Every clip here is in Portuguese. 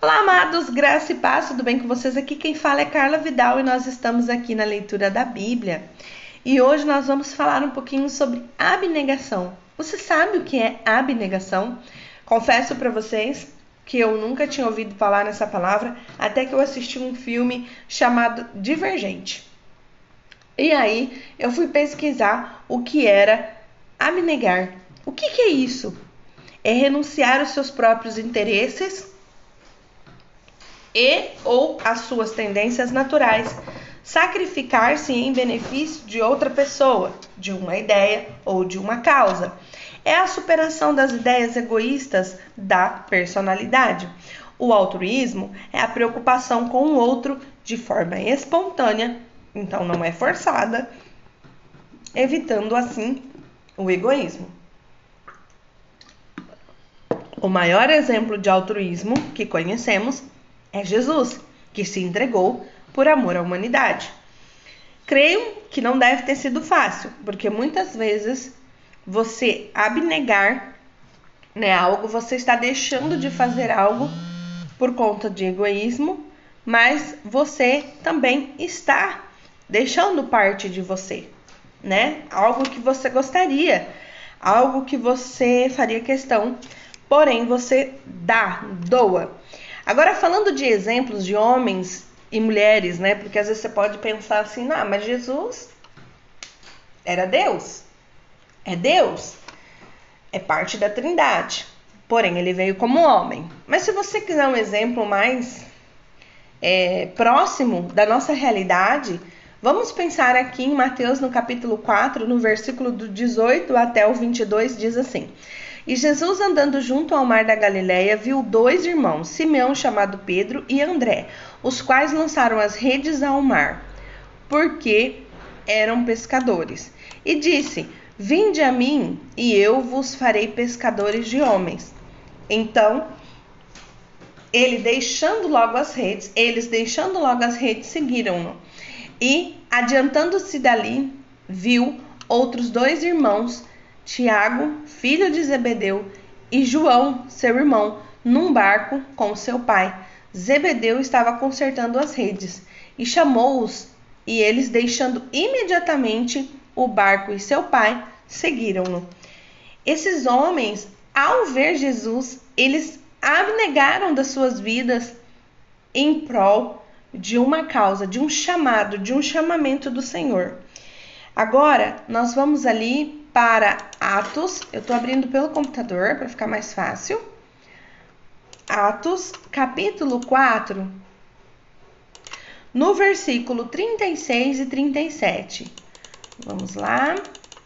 Olá, amados, graça e paz, tudo bem com vocês? Aqui quem fala é Carla Vidal e nós estamos aqui na leitura da Bíblia. E hoje nós vamos falar um pouquinho sobre abnegação. Você sabe o que é abnegação? Confesso para vocês que eu nunca tinha ouvido falar nessa palavra até que eu assisti um filme chamado Divergente. E aí eu fui pesquisar o que era abnegar. O que, que é isso? É renunciar aos seus próprios interesses e ou às suas tendências naturais, sacrificar-se em benefício de outra pessoa, de uma ideia ou de uma causa. É a superação das ideias egoístas da personalidade. O altruísmo é a preocupação com o outro de forma espontânea então não é forçada, evitando assim o egoísmo. O maior exemplo de altruísmo que conhecemos é Jesus, que se entregou por amor à humanidade. Creio que não deve ter sido fácil, porque muitas vezes você abnegar né, algo, você está deixando de fazer algo por conta de egoísmo, mas você também está deixando parte de você, né? Algo que você gostaria, algo que você faria questão, porém você dá, doa. Agora falando de exemplos de homens e mulheres, né? Porque às vezes você pode pensar assim, não, mas Jesus era Deus. É Deus. É parte da Trindade. Porém, ele veio como homem. Mas se você quiser um exemplo mais é, próximo da nossa realidade, Vamos pensar aqui em Mateus no capítulo 4, no versículo do 18 até o 22, diz assim: E Jesus andando junto ao mar da Galileia, viu dois irmãos, Simeão chamado Pedro e André, os quais lançaram as redes ao mar, porque eram pescadores. E disse: Vinde a mim, e eu vos farei pescadores de homens. Então, ele deixando logo as redes, eles deixando logo as redes, seguiram-no. E, adiantando-se dali, viu outros dois irmãos, Tiago, filho de Zebedeu, e João, seu irmão, num barco com seu pai. Zebedeu estava consertando as redes e chamou-os, e eles, deixando imediatamente o barco e seu pai, seguiram-no. Esses homens, ao ver Jesus, eles abnegaram das suas vidas em prol de uma causa, de um chamado, de um chamamento do Senhor. Agora, nós vamos ali para Atos. Eu estou abrindo pelo computador para ficar mais fácil. Atos, capítulo 4, no versículo 36 e 37. Vamos lá,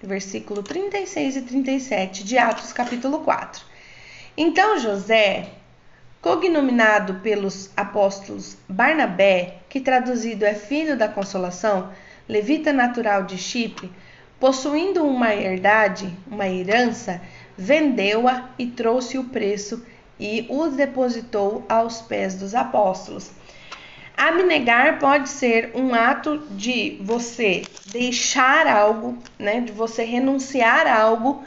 versículo 36 e 37 de Atos, capítulo 4. Então José, cognominado pelos apóstolos Barnabé, que traduzido é filho da consolação, levita natural de Chipre, possuindo uma herdade, uma herança, vendeu-a e trouxe o preço e os depositou aos pés dos apóstolos. Abnegar pode ser um ato de você deixar algo, né, de você renunciar a algo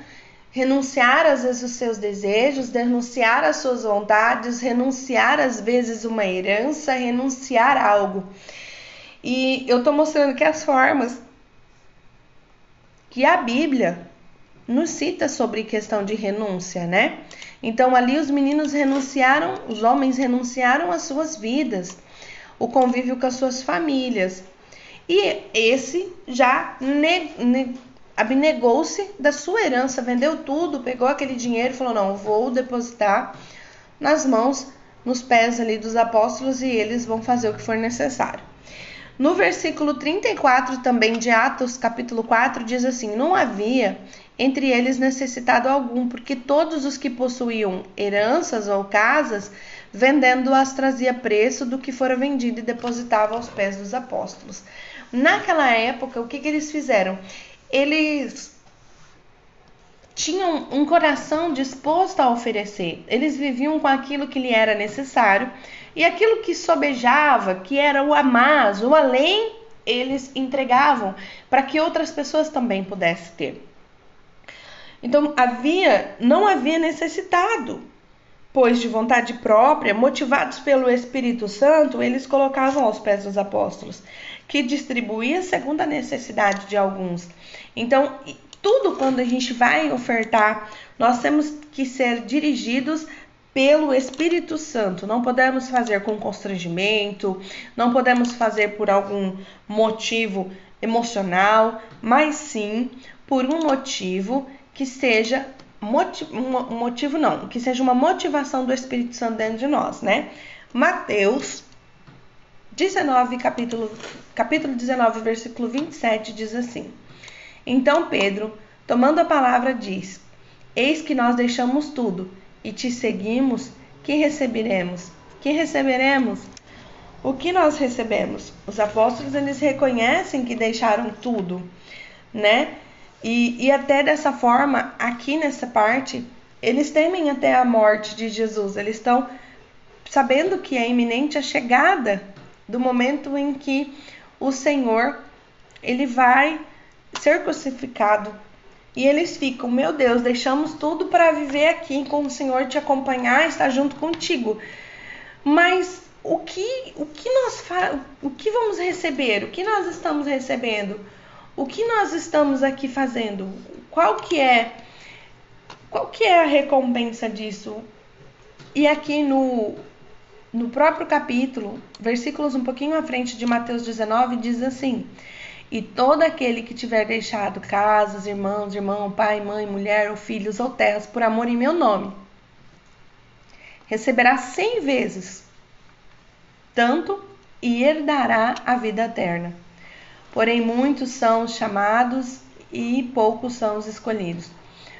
renunciar às vezes os seus desejos, renunciar às suas vontades, renunciar às vezes uma herança, renunciar a algo. E eu estou mostrando que as formas que a Bíblia nos cita sobre questão de renúncia, né? Então ali os meninos renunciaram, os homens renunciaram às suas vidas, o convívio com as suas famílias. E esse já ne, ne, abnegou-se da sua herança, vendeu tudo, pegou aquele dinheiro e falou: Não, vou depositar nas mãos, nos pés ali dos apóstolos e eles vão fazer o que for necessário. No versículo 34 também de Atos, capítulo 4, diz assim: Não havia entre eles necessitado algum, porque todos os que possuíam heranças ou casas, vendendo-as, trazia preço do que fora vendido e depositava aos pés dos apóstolos. Naquela época, o que, que eles fizeram? eles tinham um coração disposto a oferecer. Eles viviam com aquilo que lhe era necessário e aquilo que sobejava, que era o a mais, o além, eles entregavam para que outras pessoas também pudessem ter. Então havia, não havia necessitado. pois de vontade própria, motivados pelo Espírito Santo, eles colocavam aos pés dos apóstolos, que distribuía segundo a necessidade de alguns. Então, tudo quando a gente vai ofertar, nós temos que ser dirigidos pelo Espírito Santo. Não podemos fazer com constrangimento, não podemos fazer por algum motivo emocional, mas sim por um motivo que seja um motivo não, que seja uma motivação do Espírito Santo dentro de nós, né? Mateus 19, capítulo, capítulo 19, versículo 27 diz assim: Então Pedro, tomando a palavra, diz: Eis que nós deixamos tudo e te seguimos, que receberemos? Que receberemos? O que nós recebemos? Os apóstolos eles reconhecem que deixaram tudo, né? E, e até dessa forma, aqui nessa parte, eles temem até a morte de Jesus. Eles estão sabendo que é iminente a chegada do momento em que o Senhor ele vai ser crucificado. E eles ficam, meu Deus, deixamos tudo para viver aqui com o Senhor te acompanhar, estar junto contigo. Mas o que o que nós o que vamos receber? O que nós estamos recebendo? o que nós estamos aqui fazendo? Qual que é qual que é a recompensa disso? E aqui no no próprio capítulo, versículos um pouquinho à frente de Mateus 19, diz assim: E todo aquele que tiver deixado casas, irmãos, irmão, pai, mãe, mulher ou filhos ou terras por amor em meu nome, receberá cem vezes tanto e herdará a vida eterna. Porém, muitos são os chamados e poucos são os escolhidos.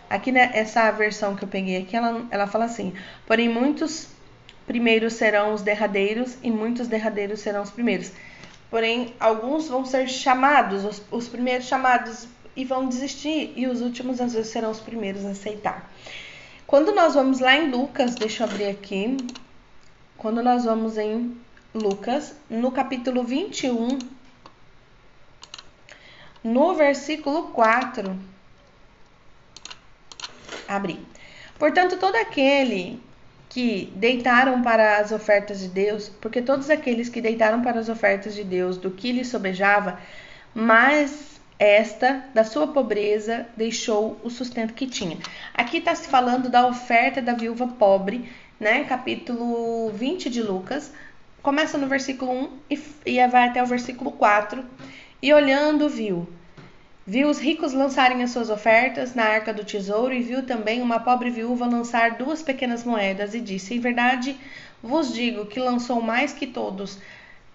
Aqui nessa né, versão que eu peguei aqui, ela, ela fala assim: porém, muitos primeiros serão os derradeiros e muitos derradeiros serão os primeiros. Porém, alguns vão ser chamados, os, os primeiros chamados e vão desistir, e os últimos às vezes serão os primeiros a aceitar. Quando nós vamos lá em Lucas, deixa eu abrir aqui. Quando nós vamos em Lucas, no capítulo 21, no versículo 4. Abri. Portanto, todo aquele que deitaram para as ofertas de Deus, porque todos aqueles que deitaram para as ofertas de Deus do que lhe sobejava, mas esta, da sua pobreza, deixou o sustento que tinha. Aqui está se falando da oferta da viúva pobre, né? Capítulo 20 de Lucas. Começa no versículo 1 e, e vai até o versículo 4. E olhando, viu. Viu os ricos lançarem as suas ofertas na arca do tesouro e viu também uma pobre viúva lançar duas pequenas moedas e disse: Em verdade vos digo que lançou mais que todos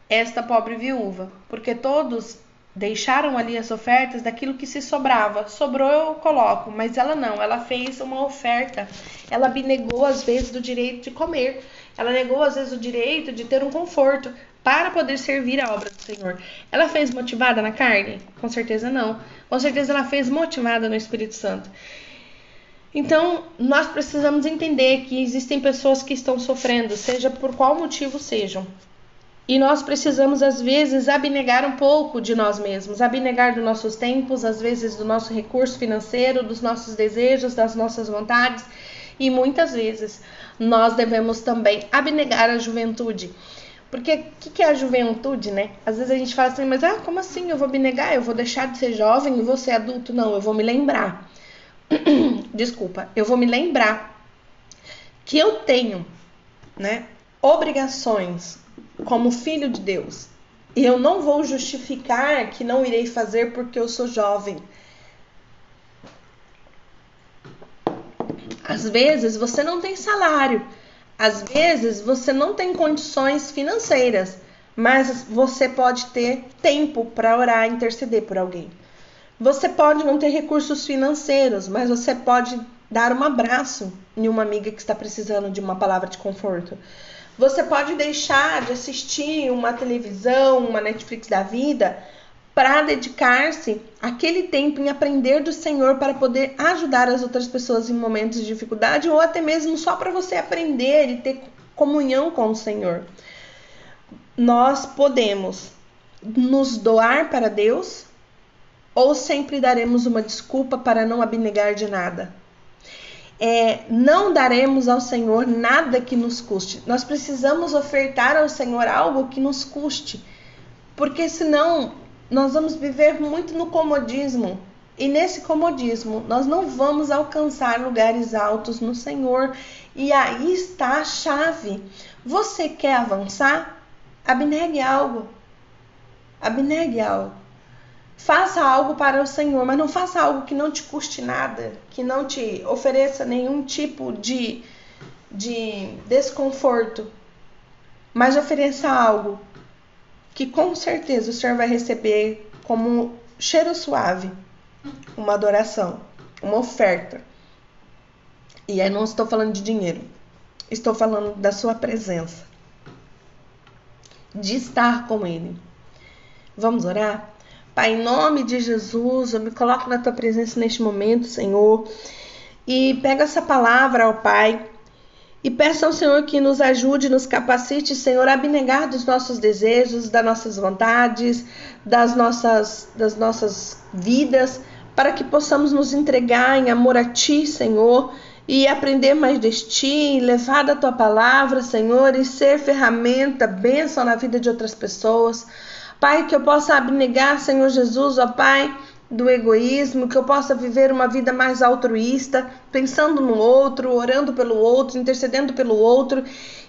esta pobre viúva, porque todos deixaram ali as ofertas daquilo que se sobrava. Sobrou eu coloco, mas ela não, ela fez uma oferta. Ela abnegou às vezes do direito de comer. Ela negou às vezes o direito de ter um conforto para poder servir a obra do Senhor. Ela fez motivada na carne? Com certeza não. Com certeza ela fez motivada no Espírito Santo. Então, nós precisamos entender que existem pessoas que estão sofrendo, seja por qual motivo sejam. E nós precisamos, às vezes, abnegar um pouco de nós mesmos, abnegar dos nossos tempos, às vezes do nosso recurso financeiro, dos nossos desejos, das nossas vontades. E muitas vezes nós devemos também abnegar a juventude. Porque o que, que, é a juventude, né? Às vezes a gente fala assim, mas ah, como assim? Eu vou me negar, eu vou deixar de ser jovem e vou ser adulto? Não, eu vou me lembrar. Desculpa, eu vou me lembrar que eu tenho, né, obrigações como filho de Deus. E eu não vou justificar que não irei fazer porque eu sou jovem. Às vezes você não tem salário, às vezes você não tem condições financeiras, mas você pode ter tempo para orar e interceder por alguém. Você pode não ter recursos financeiros, mas você pode dar um abraço em uma amiga que está precisando de uma palavra de conforto. Você pode deixar de assistir uma televisão, uma Netflix da vida, para dedicar-se aquele tempo em aprender do Senhor para poder ajudar as outras pessoas em momentos de dificuldade ou até mesmo só para você aprender e ter comunhão com o Senhor. Nós podemos nos doar para Deus ou sempre daremos uma desculpa para não abnegar de nada. é, não daremos ao Senhor nada que nos custe. Nós precisamos ofertar ao Senhor algo que nos custe, porque senão nós vamos viver muito no comodismo. E nesse comodismo, nós não vamos alcançar lugares altos no Senhor. E aí está a chave. Você quer avançar? Abnegue algo. Abnegue algo. Faça algo para o Senhor, mas não faça algo que não te custe nada, que não te ofereça nenhum tipo de, de desconforto, mas ofereça algo que com certeza o Senhor vai receber como cheiro suave, uma adoração, uma oferta. E aí não estou falando de dinheiro, estou falando da sua presença, de estar com Ele. Vamos orar? Pai, em nome de Jesus, eu me coloco na tua presença neste momento, Senhor, e pega essa palavra ao Pai e peça ao Senhor que nos ajude, nos capacite, Senhor, a abnegar dos nossos desejos, das nossas vontades, das nossas, das nossas vidas, para que possamos nos entregar em amor a Ti, Senhor, e aprender mais de Ti, levar da Tua palavra, Senhor, e ser ferramenta, bênção na vida de outras pessoas. Pai, que eu possa abnegar, Senhor Jesus, ó Pai, do egoísmo, que eu possa viver uma vida mais altruísta, pensando no outro, orando pelo outro, intercedendo pelo outro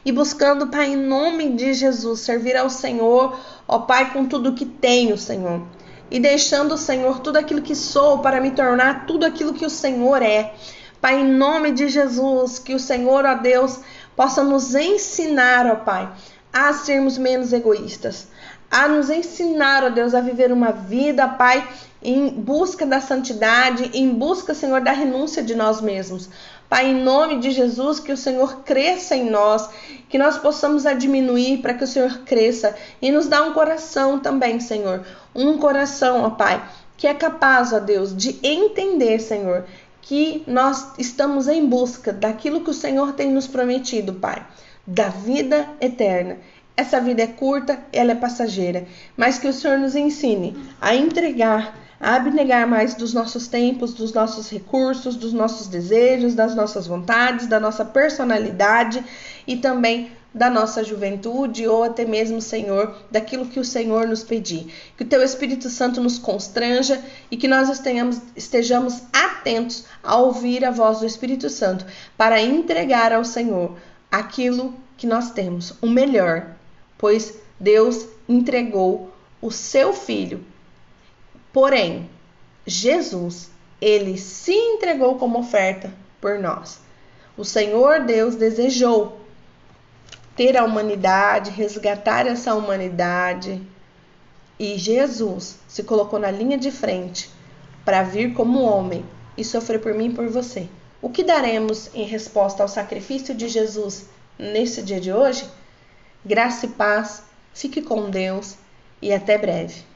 e buscando, Pai, em nome de Jesus, servir ao Senhor, ó Pai, com tudo que tenho, Senhor. E deixando, Senhor, tudo aquilo que sou para me tornar tudo aquilo que o Senhor é. Pai, em nome de Jesus, que o Senhor, ó Deus, possa nos ensinar, ó Pai, a sermos menos egoístas, a nos ensinar, ó Deus, a viver uma vida, Pai, em busca da santidade, em busca, Senhor, da renúncia de nós mesmos. Pai, em nome de Jesus, que o Senhor cresça em nós, que nós possamos a diminuir para que o Senhor cresça e nos dá um coração também, Senhor. Um coração, ó Pai, que é capaz, ó Deus, de entender, Senhor, que nós estamos em busca daquilo que o Senhor tem nos prometido, Pai, da vida eterna. Essa vida é curta, ela é passageira, mas que o Senhor nos ensine a entregar, a abnegar mais dos nossos tempos, dos nossos recursos, dos nossos desejos, das nossas vontades, da nossa personalidade e também da nossa juventude ou até mesmo, Senhor, daquilo que o Senhor nos pedir. Que o teu Espírito Santo nos constranja e que nós estejamos, estejamos atentos a ouvir a voz do Espírito Santo para entregar ao Senhor aquilo que nós temos, o melhor, pois Deus entregou o seu filho. Porém, Jesus, ele se entregou como oferta por nós. O Senhor Deus desejou ter a humanidade, resgatar essa humanidade. E Jesus se colocou na linha de frente para vir como homem e sofrer por mim e por você. O que daremos em resposta ao sacrifício de Jesus nesse dia de hoje? Graça e paz, fique com Deus e até breve.